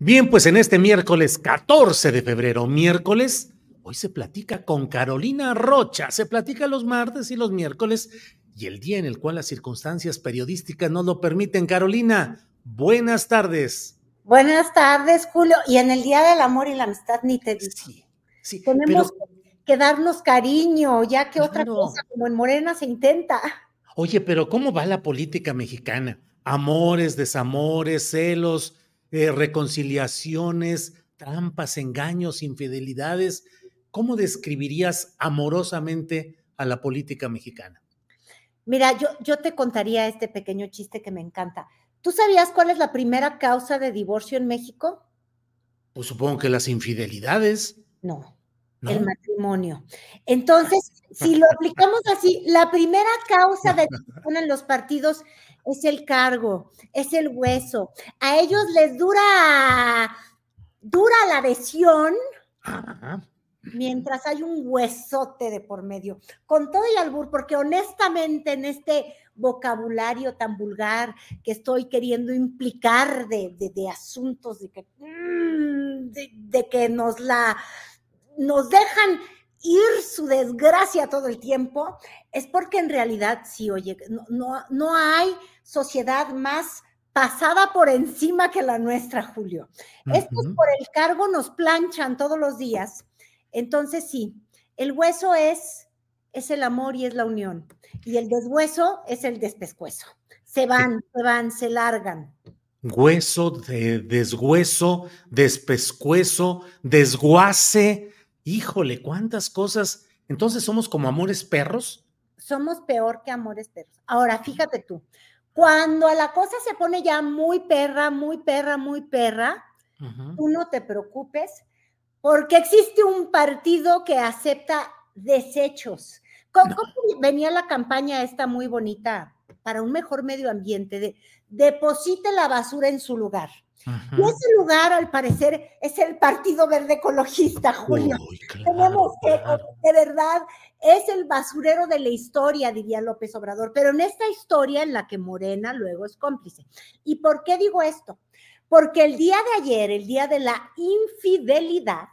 Bien, pues en este miércoles 14 de febrero, miércoles, hoy se platica con Carolina Rocha. Se platica los martes y los miércoles y el día en el cual las circunstancias periodísticas no lo permiten. Carolina, buenas tardes. Buenas tardes, Julio. Y en el Día del Amor y la Amistad ni te digo. Sí, sí. Tenemos pero- que darnos cariño, ya que otra cosa como en Morena se intenta. Oye, pero ¿cómo va la política mexicana? Amores, desamores, celos, eh, reconciliaciones, trampas, engaños, infidelidades. ¿Cómo describirías amorosamente a la política mexicana? Mira, yo, yo te contaría este pequeño chiste que me encanta. ¿Tú sabías cuál es la primera causa de divorcio en México? Pues supongo que las infidelidades, No, ¿no? el matrimonio. Entonces, si lo aplicamos así, la primera causa de en los partidos es el cargo, es el hueso. A ellos les dura, dura la adhesión Ajá. mientras hay un huesote de por medio. Con todo y albur, porque honestamente en este vocabulario tan vulgar que estoy queriendo implicar de, de- de asuntos de que, mm, de, de que nos la nos dejan ir su desgracia todo el tiempo, es porque en realidad sí, oye, no, no, no hay sociedad más pasada por encima que la nuestra, Julio. Estos por el cargo nos planchan todos los días. Entonces sí, el hueso es, es el amor y es la unión. Y el deshueso es el despescuezo. Se van, se van, se largan. Hueso, de, deshueso, despescuezo, desguace. Híjole, cuántas cosas. Entonces somos como amores perros. Somos peor que amores perros. Ahora, fíjate tú, cuando la cosa se pone ya muy perra, muy perra, muy perra, tú no te preocupes, porque existe un partido que acepta desechos. ¿Cómo, No. cómo venía la campaña esta muy bonita para un mejor medio ambiente? De deposite la basura en su lugar. Y ese lugar, al parecer, es el Partido Verde Ecologista, Julio. Uy, claro, Tenemos que, claro. de verdad, es el basurero de la historia, diría López Obrador, pero en esta historia en la que Morena luego es cómplice. ¿Y por qué digo esto? Porque el día de ayer, el día de la infidelidad,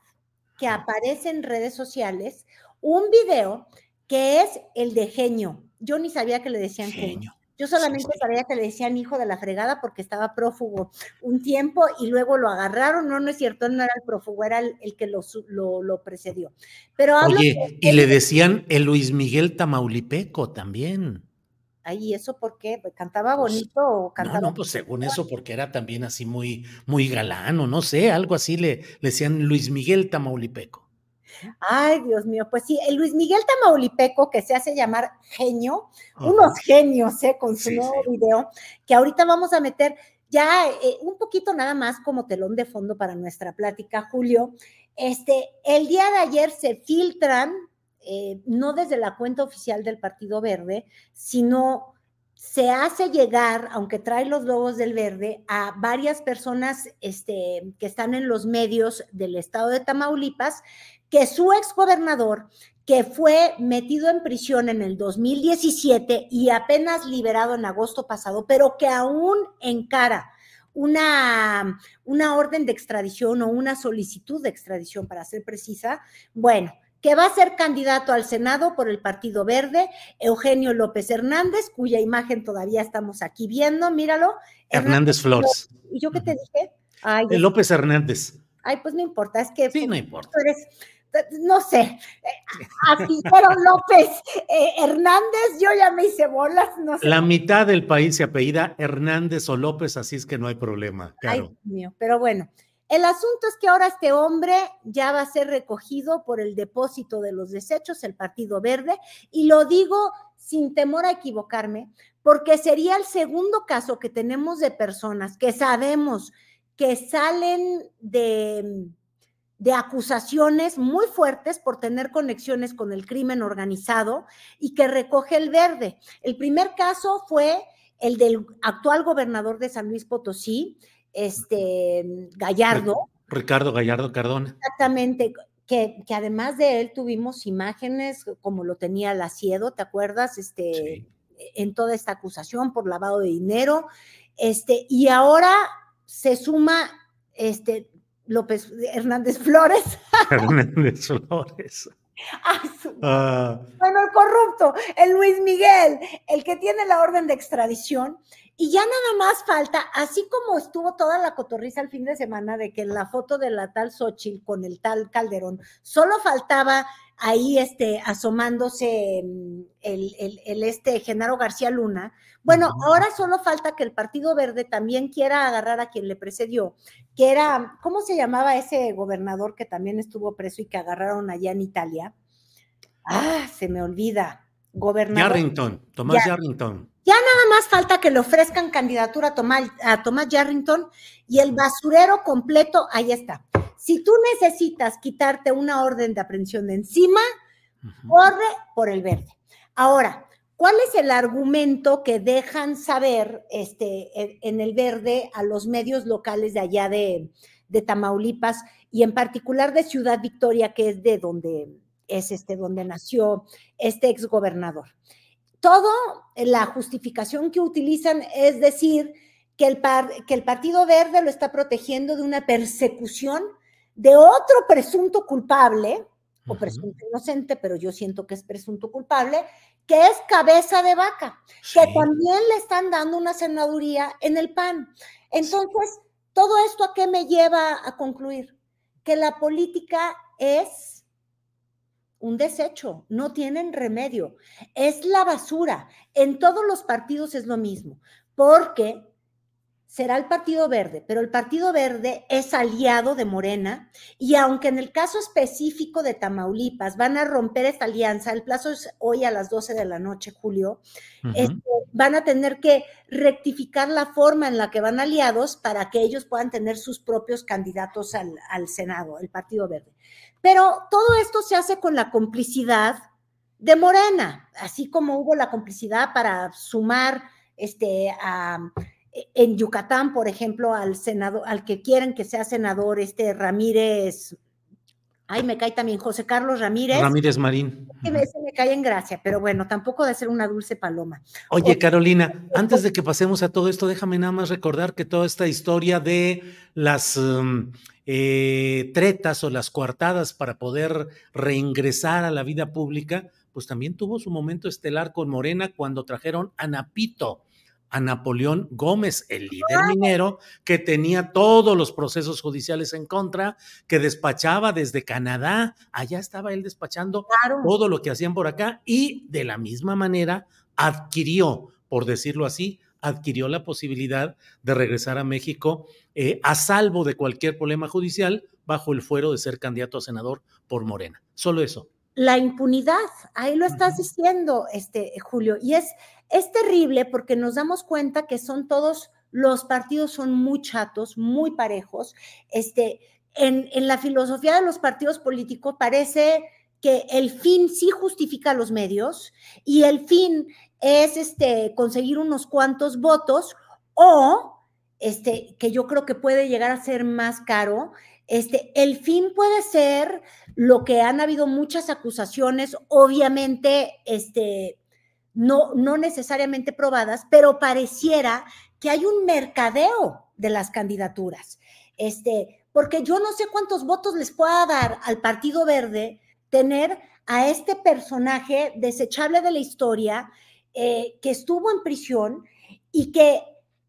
que aparece en redes sociales, un video que es el de genio. Yo ni sabía que le decían genio. Genio. Yo solamente sabía que le decían hijo de la fregada porque estaba prófugo un tiempo y luego lo agarraron. No, no es cierto, no era el prófugo, era el, el que lo, su- lo, lo precedió. Pero hablo Oye, y le decían el Luis Miguel Tamaulipeco también. Ay, ¿y eso por qué? ¿Cantaba Pues, bonito o No, cantaba? no, pues según eso, porque era también así muy, muy galano, no sé, algo así le, le decían Luis Miguel Tamaulipeco. Ay, Dios mío, pues sí, el Luis Miguel Tamaulipeco, que se hace llamar genio, Ajá. unos genios, ¿eh? Con su Sí, nuevo sí. video, que ahorita vamos a meter ya eh, un poquito nada más como telón de fondo para nuestra plática, Julio. Este, el día de ayer se filtran, eh, no desde la cuenta oficial del Partido Verde, sino se hace llegar, aunque trae los logos del verde, a varias personas este, que están en los medios del estado de Tamaulipas, que su exgobernador, que fue metido en prisión en el 2017 y apenas liberado en agosto pasado, pero que aún encara una, una orden de extradición o una solicitud de extradición, para ser precisa. Bueno, que va a ser candidato al Senado por el Partido Verde, Eugenio López Hernández, cuya imagen todavía estamos aquí viendo, míralo. Hernández, Flores. ¿Y yo qué te dije? Ay, López Hernández. Ay, pues no importa, es que... Sí, no importa. eres, no sé, así pero López eh, Hernández, yo ya me hice bolas, no sé. La mitad del país se apellida Hernández o López, así es que no hay problema. Claro. Ay, mío, pero bueno, el asunto es que ahora este hombre ya va a ser recogido por el depósito de los desechos, el Partido Verde, y lo digo sin temor a equivocarme, porque sería el segundo caso que tenemos de personas que sabemos que salen de, de acusaciones muy fuertes por tener conexiones con el crimen organizado y que recoge el verde. El primer caso fue el del actual gobernador de San Luis Potosí, este Gallardo. Ricardo Gallardo Cardona. Exactamente, que, que, además de él tuvimos imágenes como lo tenía Laciedo, ¿te acuerdas? Este, sí. En toda esta acusación por lavado de dinero. Este, y ahora se suma este, López Hernández Flores. Hernández Flores. Ay, ah. Bueno, el corrupto, el Luis Miguel, el que tiene la orden de extradición. Y ya nada más falta, así como estuvo toda la cotorriza el fin de semana de que la foto de la tal Xochitl con el tal Calderón, solo faltaba ahí este, asomándose mm, el, el, el este Genaro García Luna. Bueno, uh -huh. ahora solo falta que el Partido Verde también quiera agarrar a quien le precedió, que era, ¿cómo se llamaba ese gobernador que también estuvo preso y que agarraron allá en Italia? Ah, se me olvida. Gobernador. Yarrington, Tomás ya, Yarrington. Ya nada más falta que le ofrezcan candidatura a Tomás, a Tomás Yarrington y el basurero completo, ahí está. Si tú necesitas quitarte una orden de aprehensión de encima, uh -huh. corre por el verde. Ahora, ¿cuál es el argumento que dejan saber este, en el verde a los medios locales de allá de, de Tamaulipas y en particular de Ciudad Victoria, que es de donde es este, donde nació este exgobernador? Todo la justificación que utilizan es decir que el, par, que el Partido Verde lo está protegiendo de una persecución de otro presunto culpable, o presunto inocente, pero yo siento que es presunto culpable, que es cabeza de vaca, sí. que también le están dando una senaduría en el PAN. Entonces. ¿todo esto a qué me lleva a concluir? Que la política es un desecho, no tienen remedio, es la basura. En todos los partidos es lo mismo, porque será el Partido Verde, pero el Partido Verde es aliado de Morena y aunque en el caso específico de Tamaulipas van a romper esta alianza, el plazo es hoy a las 12 de la noche, Julio, uh -huh. este, van a tener que rectificar la forma en la que van aliados para que ellos puedan tener sus propios candidatos al, al Senado, el Partido Verde. Pero todo esto se hace con la complicidad de Morena, así como hubo la complicidad para sumar este, a en Yucatán, por ejemplo, al senador, al que quieren que sea senador, este Ramírez, ay, me cae también José Carlos Ramírez. Ramírez Marín. Que me, se me cae en gracia, pero bueno, tampoco de ser una dulce paloma. Oye, Carolina, antes de que pasemos a todo esto, déjame nada más recordar que toda esta historia de las um, eh, tretas o las coartadas para poder reingresar a la vida pública, pues también tuvo su momento estelar con Morena cuando trajeron a Napito a Napoleón Gómez, el líder minero que tenía todos los procesos judiciales en contra, que despachaba desde Canadá, allá estaba él despachando claro. todo lo que hacían por acá y de la misma manera adquirió, por decirlo así, adquirió la posibilidad de regresar a México eh, a salvo de cualquier problema judicial bajo el fuero de ser candidato a senador por Morena. Solo eso. La impunidad, ahí lo estás diciendo, este, Julio, y es, es terrible porque nos damos cuenta que son todos, los partidos son muy chatos, muy parejos. Este, en, en la filosofía de los partidos políticos parece que el fin sí justifica los medios y el fin es este, conseguir unos cuantos votos o, este, que yo creo que puede llegar a ser más caro, este, el fin puede ser lo que han habido muchas acusaciones, obviamente, este, no, no necesariamente probadas, pero pareciera que hay un mercadeo de las candidaturas. Este, porque yo no sé cuántos votos les pueda dar al Partido Verde tener a este personaje desechable de la historia eh, que estuvo en prisión y que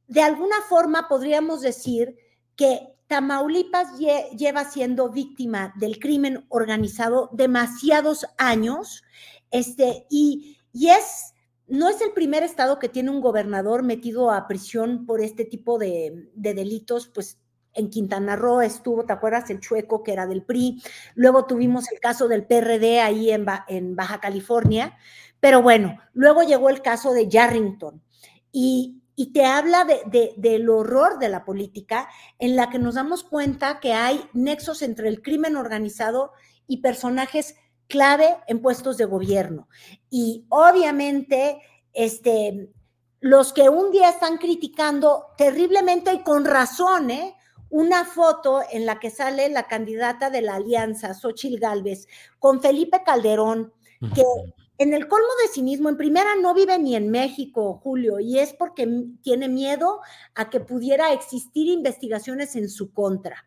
de alguna forma podríamos decir que Tamaulipas lleva siendo víctima del crimen organizado demasiados años, este, y, y es, no es el primer estado que tiene un gobernador metido a prisión por este tipo de, de delitos, pues en Quintana Roo estuvo, ¿te acuerdas? El chueco que era del PRI. Luego tuvimos el caso del PRD ahí en, en Baja California. Pero bueno, luego llegó el caso de Yarrington. Y, te habla de, del horror de la política en la que nos damos cuenta que hay nexos entre el crimen organizado y personajes clave en puestos de gobierno. Y obviamente, este, los que un día están criticando terriblemente y con razón, ¿eh? una foto en la que sale la candidata de la alianza, Xochil Gálvez, con Felipe Calderón, que en el colmo de cinismo, en primera no vive ni en México, Julio, y es porque tiene miedo a que pudiera existir investigaciones en su contra.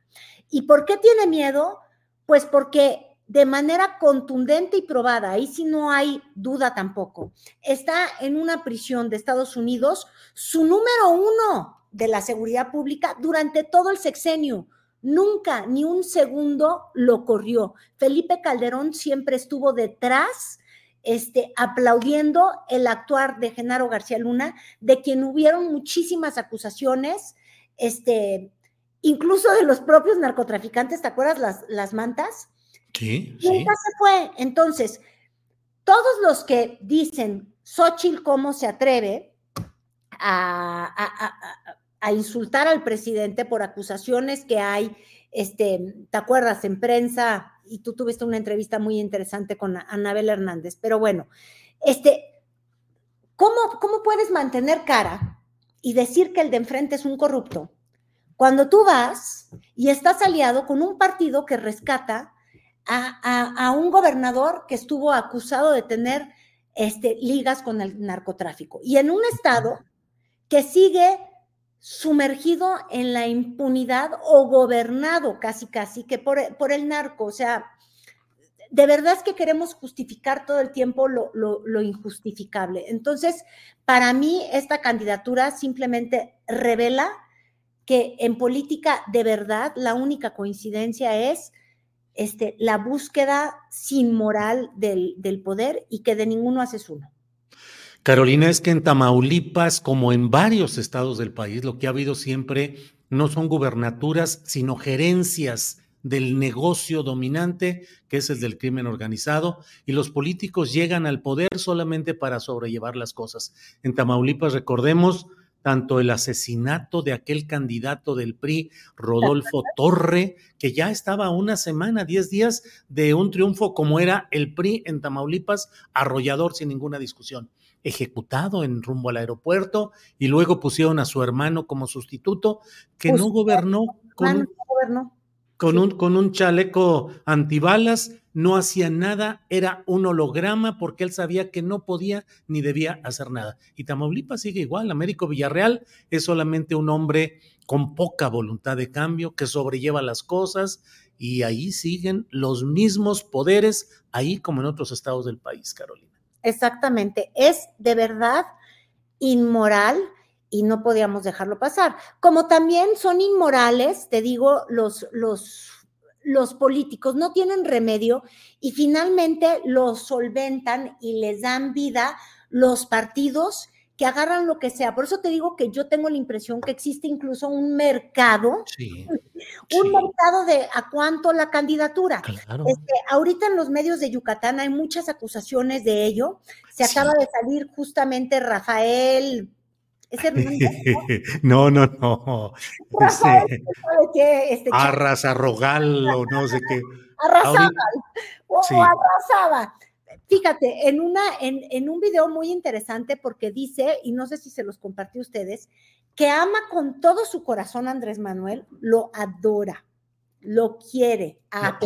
¿Y por qué tiene miedo? Pues porque de manera contundente y probada, ahí sí no hay duda tampoco, está en una prisión de Estados Unidos, su número uno de la seguridad pública durante todo el sexenio. Nunca, ni un segundo lo corrió. Felipe Calderón siempre estuvo detrás este, aplaudiendo el actuar de Genaro García Luna, de quien hubieron muchísimas acusaciones, este, incluso de los propios narcotraficantes, ¿te acuerdas las, las mantas? Sí, Nunca se fue. Entonces, todos los que dicen, Xochitl, ¿cómo se atreve a, a, insultar al presidente por acusaciones que hay, este, ¿te acuerdas? En prensa y tú tuviste una entrevista muy interesante con Anabel Hernández, pero bueno, este, ¿cómo, ¿cómo puedes mantener cara y decir que el de enfrente es un corrupto cuando tú vas y estás aliado con un partido que rescata a, a, un gobernador que estuvo acusado de tener este, ligas con el narcotráfico y en un estado que sigue sumergido en la impunidad o gobernado casi casi que por, por el narco. O sea, de verdad es que queremos justificar todo el tiempo lo, lo, injustificable. Entonces, para mí, esta candidatura simplemente revela que en política de verdad la única coincidencia es este, la búsqueda sin moral del, del poder y que de ninguno haces uno. Carolina, es que en Tamaulipas, como en varios estados del país, lo que ha habido siempre no son gubernaturas, sino gerencias del negocio dominante, que es el del crimen organizado, y los políticos llegan al poder solamente para sobrellevar las cosas. En Tamaulipas, recordemos, tanto el asesinato de aquel candidato del PRI, Rodolfo Torre, que ya estaba una semana, diez días de un triunfo como era el PRI en Tamaulipas, arrollador sin ninguna discusión ejecutado en rumbo al aeropuerto y luego pusieron a su hermano como sustituto, que no gobernó con, con, un, con un chaleco antibalas, no hacía nada, era un holograma porque él sabía que no podía ni debía hacer nada. Y Tamaulipas sigue igual, Américo Villarreal es solamente un hombre con poca voluntad de cambio, que sobrelleva las cosas y ahí siguen los mismos poderes, ahí como en otros estados del país, Carolina. Exactamente, es de verdad inmoral y no podíamos dejarlo pasar. Como también son inmorales, te digo, los, los, los políticos no tienen remedio y finalmente los solventan y les dan vida los partidos que agarran lo que sea. Por eso te digo que yo tengo la impresión que existe incluso un mercado, un mercado de a cuánto la candidatura. Este, ahorita en los medios de Yucatán hay muchas acusaciones de ello. Se acaba de salir justamente Rafael. no, no, no. Rafael, qué? Este, Arrasa Rogal o no sé qué. Arrasaba. O, o arrasaba. Fíjate, en, una, en, en, un video muy interesante porque dice, y no sé si se los compartí a ustedes, que ama con todo su corazón a Andrés Manuel, lo adora, lo quiere, a,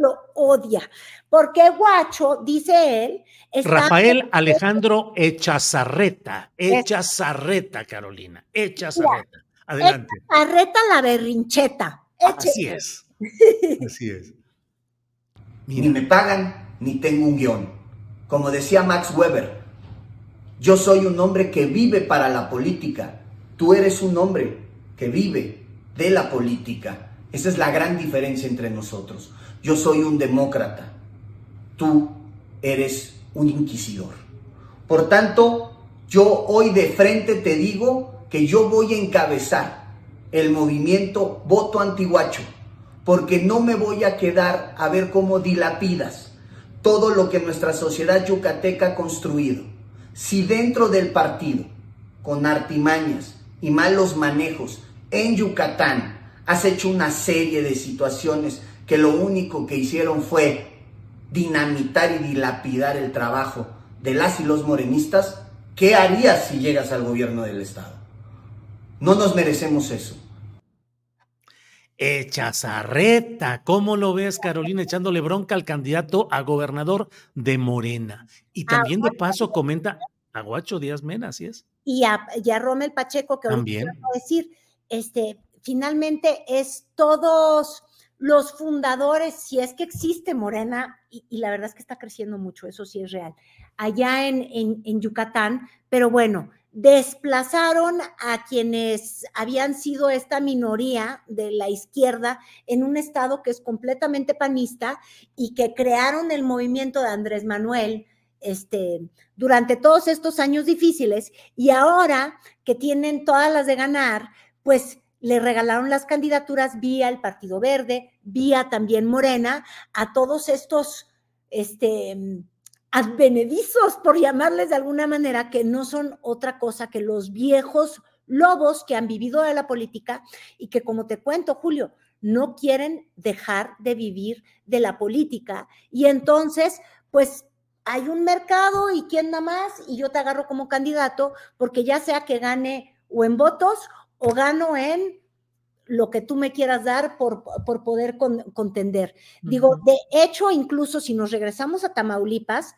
lo, odia, porque Guacho, dice él, Rafael Alejandro Echazarreta, Echazarreta, Carolina, Echazarreta. Adelante. Echazarreta la berrincheta. Así es. Así es. Ni me pagan, ni tengo un guion. Como decía Max Weber, yo soy un hombre que vive para la política. Tú eres un hombre que vive de la política. Esa es la gran diferencia entre nosotros. Yo soy un demócrata. Tú eres un inquisidor. Por tanto, yo hoy de frente te digo que yo voy a encabezar el movimiento voto antiguacho, porque no me voy a quedar a ver cómo dilapidas todo lo que nuestra sociedad yucateca ha construido. Si dentro del partido, con artimañas y malos manejos en Yucatán, has hecho una serie de situaciones que lo único que hicieron fue dinamitar y dilapidar el trabajo de las y los morenistas, ¿qué harías si llegas al gobierno del Estado? No nos merecemos eso. Echazarreta, ¿cómo lo ves, Carolina, echándole bronca al candidato a gobernador de Morena? Y también de paso comenta a Guacho Díaz Mena, así es. Y a, y a Romel Pacheco, que también decir, este, finalmente es todos los fundadores, si es que existe Morena, y, la verdad es que está creciendo mucho, eso sí es real, allá en, en, Yucatán, pero bueno, desplazaron a quienes habían sido esta minoría de la izquierda en un estado que es completamente panista y que crearon el movimiento de Andrés Manuel este, durante todos estos años difíciles y ahora que tienen todas las de ganar, pues le regalaron las candidaturas vía el Partido Verde, vía también Morena, a todos estos este, advenedizos, por llamarles de alguna manera, que no son otra cosa que los viejos lobos que han vivido de la política y que, como te cuento, Julio, no quieren dejar de vivir de la política. Y entonces, pues hay un mercado y quién da más y yo te agarro como candidato porque ya sea que gane o en votos o gano en lo que tú me quieras dar por, por poder contender. Digo, de hecho, incluso si nos regresamos a Tamaulipas,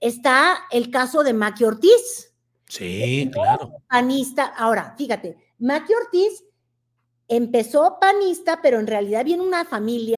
está el caso de Maqui Ortiz. Sí, claro. Panista. Ahora, fíjate, Maqui Ortiz empezó panista, pero en realidad viene una familia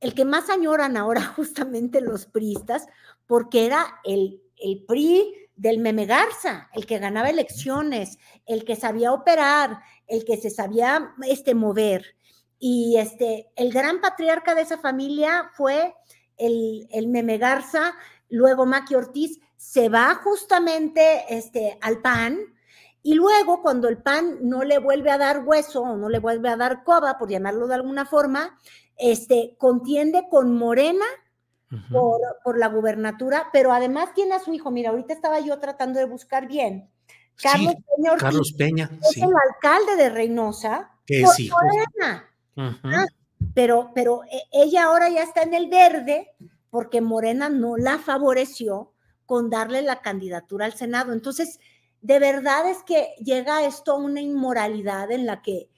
el que más añoran ahora justamente los priistas, porque era el, el PRI del Meme Garza, el que ganaba elecciones, el que sabía operar, el que se sabía este, mover. Y este, el gran patriarca de esa familia fue el, el Meme Garza, luego Maqui Ortiz, se va justamente este, al PAN, y luego cuando el PAN no le vuelve a dar hueso o no le vuelve a dar coba, por llamarlo de alguna forma, este, contiende con Morena por, la gubernatura, pero además tiene a su hijo. Mira, ahorita estaba yo tratando de buscar bien. Carlos Peña. Carlos Peña, es el alcalde de Reynosa. Que. Morena. Ah, pero, pero e, ella ahora ya está en el verde porque Morena no la favoreció con darle la candidatura al Senado. Entonces, de verdad es que llega esto a una inmoralidad en la que eh,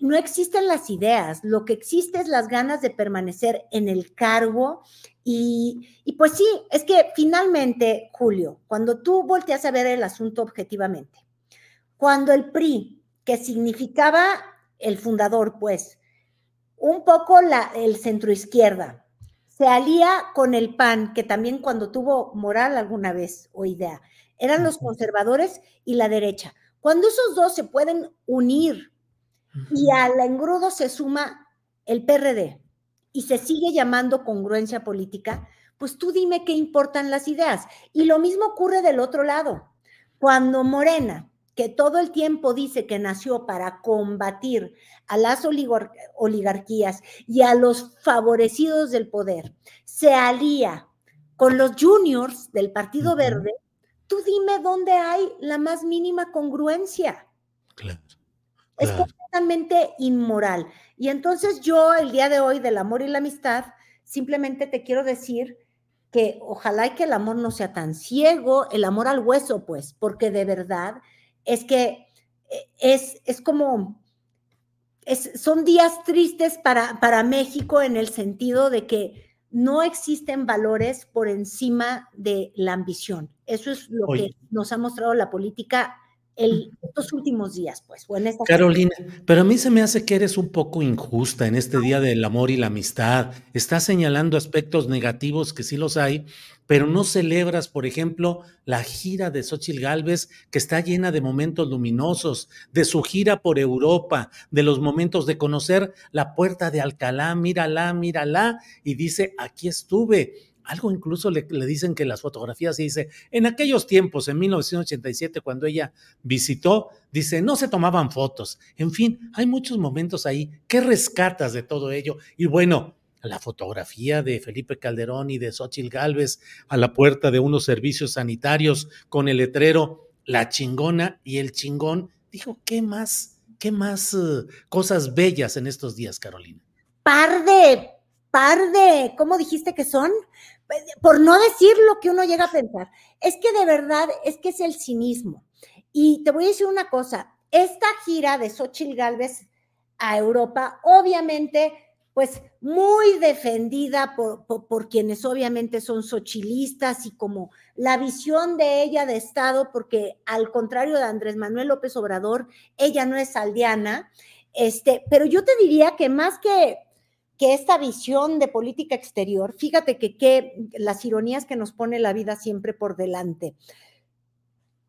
no existen las ideas, lo que existe es las ganas de permanecer en el cargo y, y, pues sí, es que finalmente, Julio, cuando tú volteas a ver el asunto objetivamente, cuando el PRI, que significaba el fundador, pues, un poco la, el centroizquierda, se alía con el PAN, que también cuando tuvo moral alguna vez o idea, eran los conservadores y la derecha. Cuando esos dos se pueden unir y al engrudo se suma el PRD y se sigue llamando congruencia política, pues tú dime qué importan las ideas. Y lo mismo ocurre del otro lado. Cuando Morena, que todo el tiempo dice que nació para combatir a las oligarquías y a los favorecidos del poder, se alía con los juniors del Partido Verde, tú dime dónde hay la más mínima congruencia. Claro. Es completamente inmoral. Y entonces yo, el día de hoy del amor y la amistad, simplemente te quiero decir que ojalá y que el amor no sea tan ciego, el amor al hueso, pues, porque de verdad es que eh, es, es como, es, son días tristes para, para México en el sentido de que no existen valores por encima de la ambición. Eso es lo que nos ha mostrado la política el, estos últimos días, pues. Carolina, pero a mí se me hace que eres un poco injusta en este día del amor y la amistad. Estás señalando aspectos negativos que sí los hay, pero no celebras, por ejemplo, la gira de Xochitl Galvez, que está llena de momentos luminosos, de su gira por Europa, de los momentos de conocer la puerta de Alcalá, mírala, mírala, y dice, aquí estuve algo incluso le, dicen que las fotografías dice, en aquellos tiempos, en 1987, cuando ella visitó, dice, no se tomaban fotos. En fin, hay muchos momentos ahí. ¿Qué rescatas de todo ello? Y bueno, la fotografía de Felipe Calderón y de Xochitl Galvez a la puerta de unos servicios sanitarios con el letrero La chingona y el chingón. Dijo, ¿qué más? ¿Qué más uh, cosas bellas en estos días, Carolina? Par de, par de, ¿cómo dijiste que son? Por no decir lo que uno llega a pensar, es que de verdad es que es el cinismo. Y te voy a decir una cosa, esta gira de Xochitl Galvez a Europa, obviamente, pues muy defendida por, quienes obviamente son sochilistas y como la visión de ella de Estado, porque al contrario de Andrés Manuel López Obrador, ella no es aldeana, este, pero yo te diría que más que que esta visión de política exterior, fíjate que, que las ironías que nos pone la vida siempre por delante.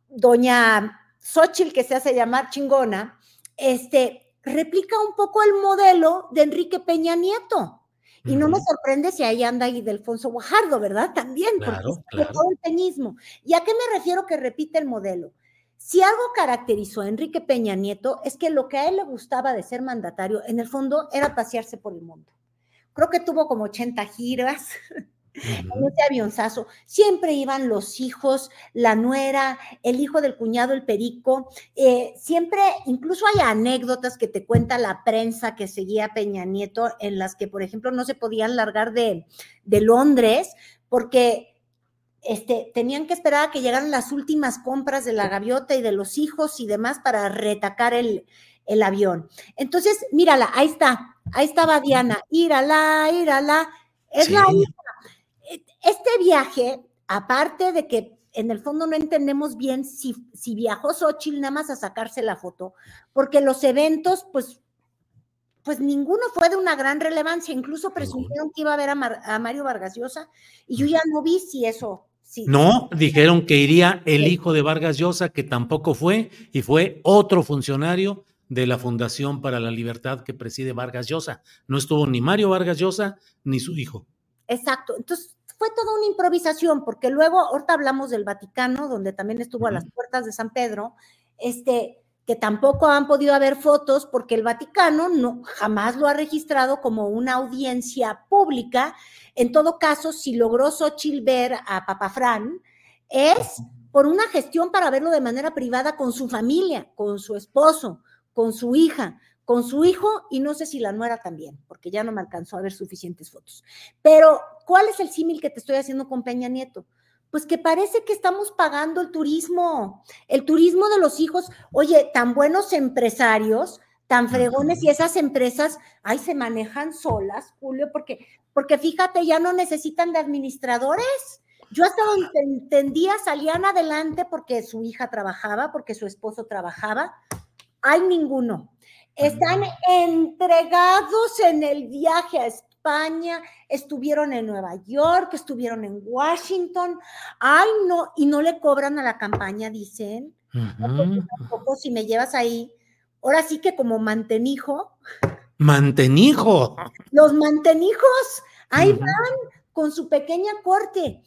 Doña Xochitl, que se hace llamar chingona, este, replica un poco el modelo de Enrique Peña Nieto. Y no me sorprende si ahí anda ahí Delfonso Guajardo, ¿verdad? También, claro, porque todo el peñismo. ¿Y a qué me refiero que repite el modelo? Si algo caracterizó a Enrique Peña Nieto es que lo que a él le gustaba de ser mandatario, en el fondo, era pasearse por el mundo creo que tuvo como 80 giras. En ese avionzazo, siempre iban los hijos, la nuera, el hijo del cuñado, el perico, eh, siempre, incluso hay anécdotas que te cuenta la prensa que seguía a Peña Nieto, en las que, por ejemplo, no se podían largar de, de Londres porque este, tenían que esperar a que llegaran las últimas compras de la gaviota y de los hijos y demás para retacar el, el avión. Entonces, mírala, ahí está, ahí estaba Diana, írala, írala, es la e, Este viaje, aparte de que en el fondo no entendemos bien si, si viajó Xochitl nada más a sacarse la foto, porque los eventos, pues, pues ninguno fue de una gran relevancia, incluso presumieron que iba a ver a, Mario Vargas Llosa, y yo ya no vi si eso Sí. No, dijeron que iría el hijo de Vargas Llosa, que tampoco fue, y fue otro funcionario de la Fundación para la Libertad que preside Vargas Llosa. No estuvo ni Mario Vargas Llosa ni su hijo. Exacto. Entonces fue toda una improvisación, porque luego, ahorita hablamos del Vaticano, donde también estuvo a las puertas de San Pedro, este, que tampoco han podido haber fotos porque el Vaticano no jamás lo ha registrado como una audiencia pública. En todo caso, si logró Xochitl ver a Papa Fran, es por una gestión para verlo de manera privada con su familia, con su esposo, con su hija, con su hijo y no sé si la nuera también, porque ya no me alcanzó a ver suficientes fotos. Pero, ¿cuál es el símil que te estoy haciendo con Peña Nieto? Pues que parece que estamos pagando el turismo, el turismo de los hijos. Oye, tan buenos empresarios, tan fregones y esas empresas, ay, se manejan solas, Julio, porque, porque fíjate, ya no necesitan de administradores. Yo hasta donde entendía salían adelante porque su hija trabajaba, porque su esposo trabajaba. Hay ninguno. Están entregados en el viaje a España, estuvieron en Nueva York, estuvieron en Washington. Ay, no, y no le cobran a la campaña, dicen. tampoco si me llevas ahí. Ahora sí que como mantenijo. Mantenijo. Los mantenijos, ahí van con su pequeña corte.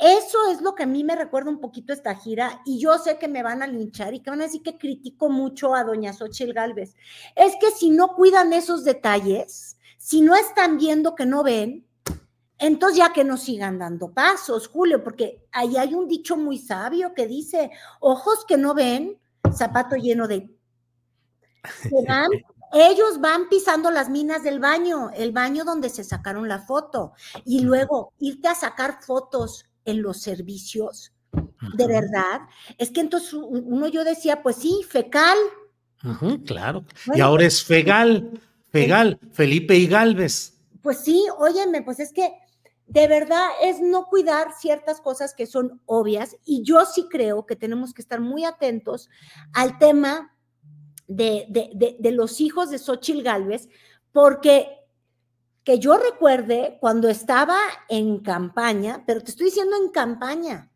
Eso es lo que a mí me recuerda un poquito esta gira y yo sé que me van a linchar y que van a decir que critico mucho a doña Xochitl Galvez. Es que si no cuidan esos detalles, si no están viendo que no ven, entonces ya que no sigan dando pasos, Julio, porque ahí hay un dicho muy sabio que dice, ojos que no ven, zapato lleno de... ellos van pisando las minas del baño, el baño donde se sacaron la foto, y luego irte a sacar fotos en los servicios, de verdad. Es que entonces uno yo decía, pues sí, fecal. claro. y ahora es fegal, fegal, Felipe y Galvez. Pues sí, óyeme, pues es que de verdad es no cuidar ciertas cosas que son obvias y yo sí creo que tenemos que estar muy atentos al tema de, de, de los hijos de Xochitl Galvez, porque que yo recuerde cuando estaba en campaña, pero te estoy diciendo en campaña,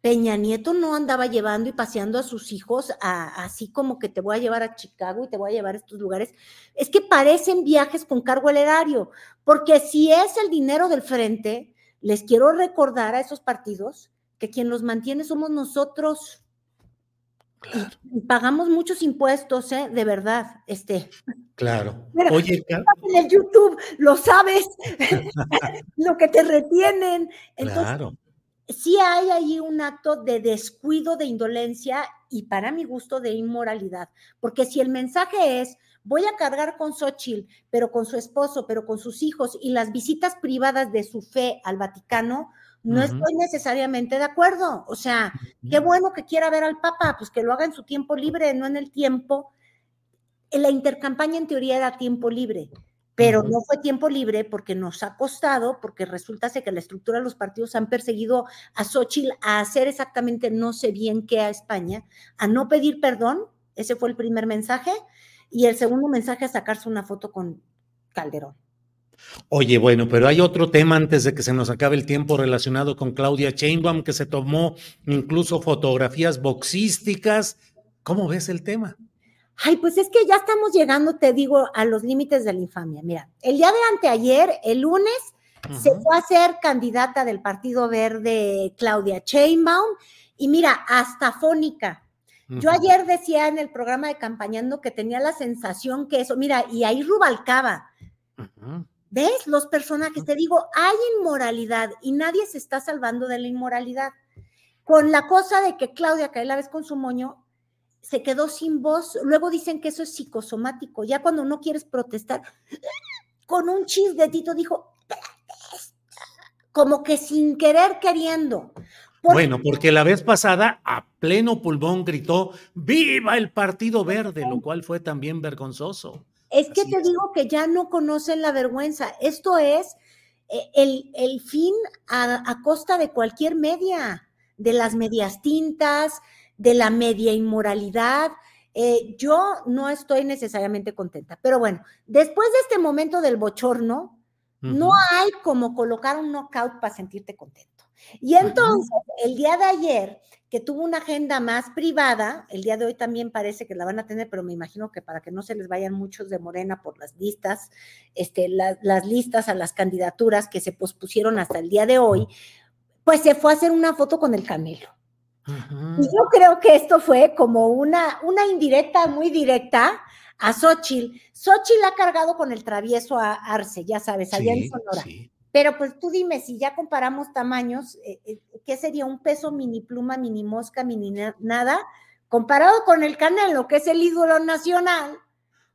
Peña Nieto no andaba llevando y paseando a sus hijos así como que te voy a llevar a Chicago y te voy a llevar a estos lugares. Es que parecen viajes con cargo al erario, porque si es el dinero del frente, les quiero recordar a esos partidos que quien los mantiene somos nosotros. Pagamos muchos impuestos, ¿eh? De verdad, este. Claro. Oye, en el YouTube lo sabes, lo que te retienen. Entonces, claro. sí hay ahí un acto de descuido, de indolencia y para mi gusto de inmoralidad, porque si el mensaje es voy a cargar con Xochitl, pero con su esposo, pero con sus hijos y las visitas privadas de su fe al Vaticano, no estoy necesariamente de acuerdo. O sea, qué bueno que quiera ver al Papa, pues que lo haga en su tiempo libre, no en el tiempo la intercampaña en teoría era tiempo libre, pero no fue tiempo libre porque nos ha costado, porque resulta que la estructura de los partidos han perseguido a Xochitl a hacer exactamente no sé bien qué a España, a no pedir perdón, ese fue el primer mensaje, y el segundo mensaje a sacarse una foto con Calderón. Oye, bueno, pero hay otro tema antes de que se nos acabe el tiempo relacionado con Claudia Sheinbaum, que se tomó incluso fotografías boxísticas. ¿Cómo ves el tema? Ay, pues es que ya estamos llegando, te digo, a los límites de la infamia. Mira, el día de anteayer, el lunes, se fue a ser candidata del Partido Verde Claudia Chainbaum y mira, hasta fónica. Yo ayer decía en el programa de Campañando que tenía la sensación que eso, mira, y ahí Rubalcaba. ¿Ves? Los personajes, te digo, hay inmoralidad y nadie se está salvando de la inmoralidad. Con la cosa de que Claudia, que la vez con su moño, se quedó sin voz. Luego dicen que eso es psicosomático. Ya cuando no quieres protestar, con un chisguetito dijo, como que sin querer queriendo. bueno, porque la vez pasada a pleno pulmón gritó, viva el Partido Verde, lo cual fue también vergonzoso. Es que te digo que ya no conocen la vergüenza. Esto es eh, el, el fin a, a costa de cualquier media, de las medias tintas, de la media inmoralidad. Eh, yo no estoy necesariamente contenta, pero bueno, después de este momento del bochorno, no hay como colocar un knockout para sentirte contento. Y entonces, el día de ayer, que tuvo una agenda más privada, el día de hoy también parece que la van a tener, pero me imagino que para que no se les vayan muchos de Morena por las listas, este, las listas a las candidaturas que se pospusieron hasta el día de hoy, pues se fue a hacer una foto con el Canelo. Y yo creo que esto fue como una, una indirecta muy directa a Xochitl. Xochitl ha cargado con el travieso a Arce, ya sabes, allá en Sonora. Pero pues tú dime, si ya comparamos tamaños, eh, eh, ¿qué sería un peso mini pluma, mini mosca, mini nada? Comparado con el Canelo, que es el ídolo nacional,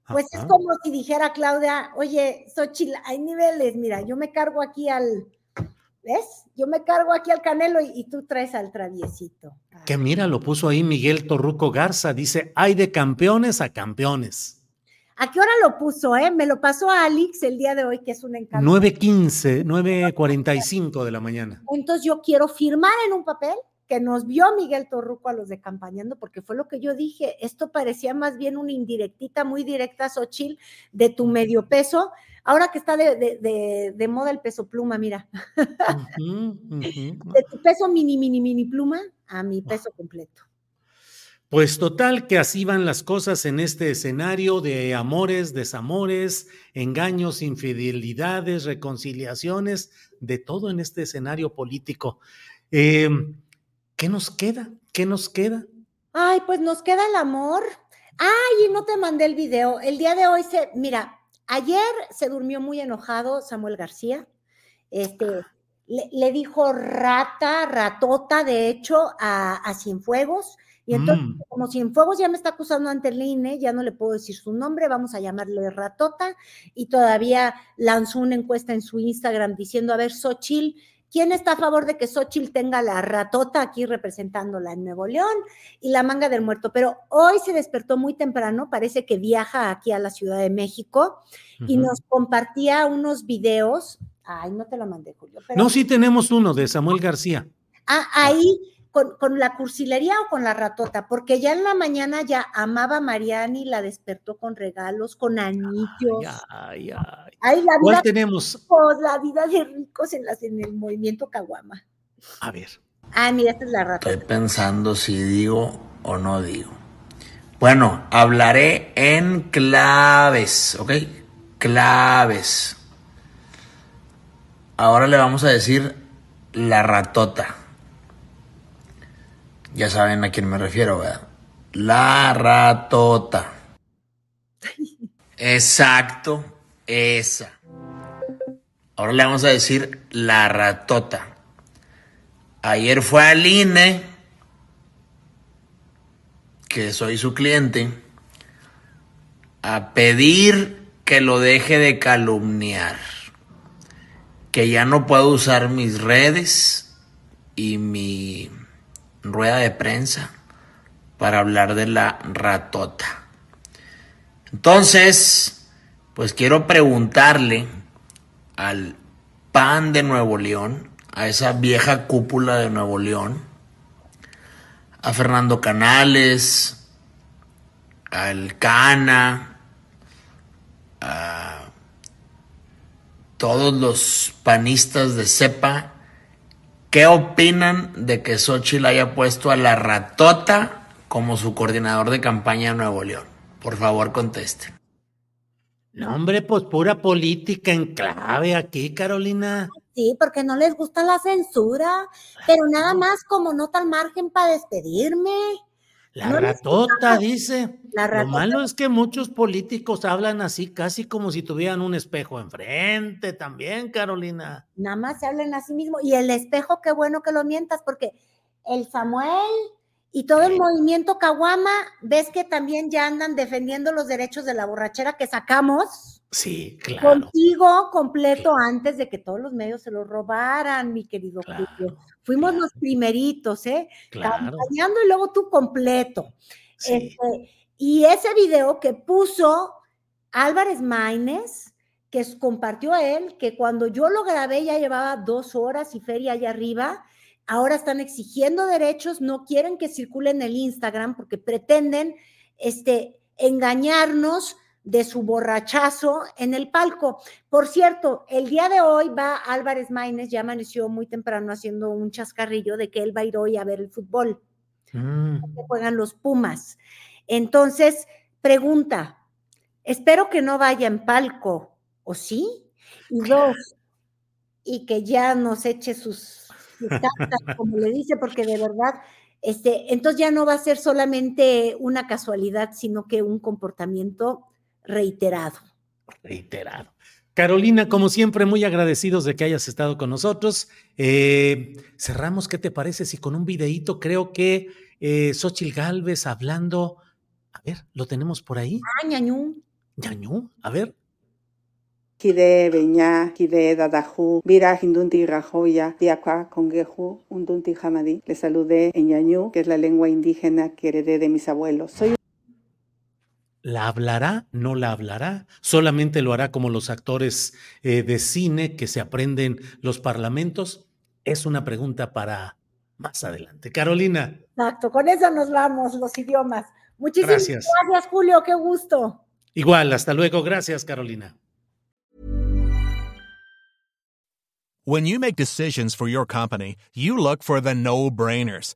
pues es como si dijera Claudia, oye, Xochitl, hay niveles, mira, yo me cargo aquí al, ¿Ves? Yo me cargo aquí al Canelo y, tú traes al traviesito. Que mira, lo puso ahí Miguel Torruco Garza, dice, hay de campeones a campeones. ¿A qué hora lo puso, eh? Me lo pasó a Alex el día de hoy, que es un encanto. 9.15, 9.45 de la mañana. Entonces yo quiero firmar en un papel que nos vio Miguel Torruco a los de campañando, porque fue lo que yo dije, esto parecía más bien una indirectita muy directa, Xochil, de tu medio peso, ahora que está de, moda el peso pluma, mira, de tu peso mini, mini, mini pluma a mi peso completo. Pues total que así van las cosas en este escenario de amores, desamores, engaños, infidelidades, reconciliaciones, de todo en este escenario político. Em, ¿Qué nos queda? ¿Qué nos queda? Ay, pues nos queda el amor. Ay, y no te mandé el video. El día de hoy se, mira, ayer se durmió muy enojado Samuel García. Este, le, dijo rata, ratota, de hecho, a, a Cienfuegos y entonces, mm. como Cienfuegos ya me está acusando ante el INE, ya no le puedo decir su nombre, vamos a llamarle Ratota, y todavía lanzó una encuesta en su Instagram diciendo, a ver, Xochil, ¿quién está a favor de que Xochil tenga la ratota aquí representándola en Nuevo León y la manga del muerto? Pero hoy se despertó muy temprano, parece que viaja aquí a la Ciudad de México y nos compartía unos videos. Ay, no te lo mandé, Julio. no, sí tenemos uno de Samuel García. Ah, ahí con, la cursilería o con la ratota, porque ya en la mañana ya amaba a Mariani, la despertó con regalos, con anillos. Ay, ay, la ¿Cuál tenemos? la vida de ricos en, las, en el movimiento Caguama. A ver. Ah, mira, esta es la ratota. Estoy pensando si digo o no digo. Bueno, hablaré en claves, ¿ok? Claves. Ahora le vamos a decir la ratota. Ya saben a quién me refiero, ¿verdad? La ratota. Exacto, esa. Ahora le vamos a decir la ratota. Ayer fue al INE, que soy su cliente, a pedir que lo deje de calumniar. Que ya no puedo usar mis redes y mi rueda de prensa para hablar de la ratota. Entonces, pues quiero preguntarle al PAN de Nuevo León, a esa vieja cúpula de Nuevo León, a Fernando Canales, al Cana, a todos los panistas de cepa ¿Qué opinan de que Xochitl haya puesto a la ratota como su coordinador de campaña en Nuevo León? Por favor, contesten. No, hombre, pues pura política en clave aquí, Carolina. Sí, porque no les gusta la censura, pero nada más como nota al margen para despedirme. La ratota, dice. Lo malo es que muchos políticos hablan así, casi como si tuvieran un espejo enfrente también, Carolina. Nada más se hablan a sí mismo. Y el espejo, qué bueno que lo mientas, porque el Samuel y todo el movimiento Caguama, ves que también ya andan defendiendo los derechos de la borrachera que sacamos. Sí, claro. Contigo completo antes de que todos los medios se lo robaran, mi querido Julio. Fuimos los primeritos, ¿eh? Claro. y luego tú completo. Este, y ese video que puso Álvarez Maínez, que compartió a él, que cuando yo lo grabé ya llevaba dos horas y feria allá arriba, ahora están exigiendo derechos, no quieren que circule en el Instagram porque pretenden este, engañarnos de su borrachazo en el palco. Por cierto, el día de hoy va Álvarez Maínez, ya amaneció muy temprano haciendo un chascarrillo de que él va a ir hoy a ver el fútbol. Mm. Juegan los Pumas. Entonces, pregunta, espero que no vaya en palco, ¿o sí? Y dos, y que ya nos eche sus, cartas, como le dice, porque de verdad, este, entonces ya no va a ser solamente una casualidad, sino que un comportamiento reiterado. Reiterado. Carolina, como siempre, muy agradecidos de que hayas estado con nosotros. Eh, cerramos, ¿qué te parece? Si con un videíto creo que eh, Xochil Galvez hablando. A ver, ¿lo tenemos por ahí? Ah, ñañú. ñañú, a ver. Kide beña, kide dadajú, vira hindunti rajoya, diacua congeju, undunti jamadi. Le saludé en ñañú, que es la lengua indígena que heredé de mis abuelos. Soy ¿La hablará? ¿No la hablará? ¿Solamente lo hará como los actores eh, de cine que se aprenden los parlamentos? Es una pregunta para más adelante. Carolina. Exacto, con eso nos vamos, los idiomas. Muchísimas gracias, gracias Julio, qué gusto. Igual, hasta luego. Gracias, Carolina. When you make decisions for your company, you look for the no-brainers.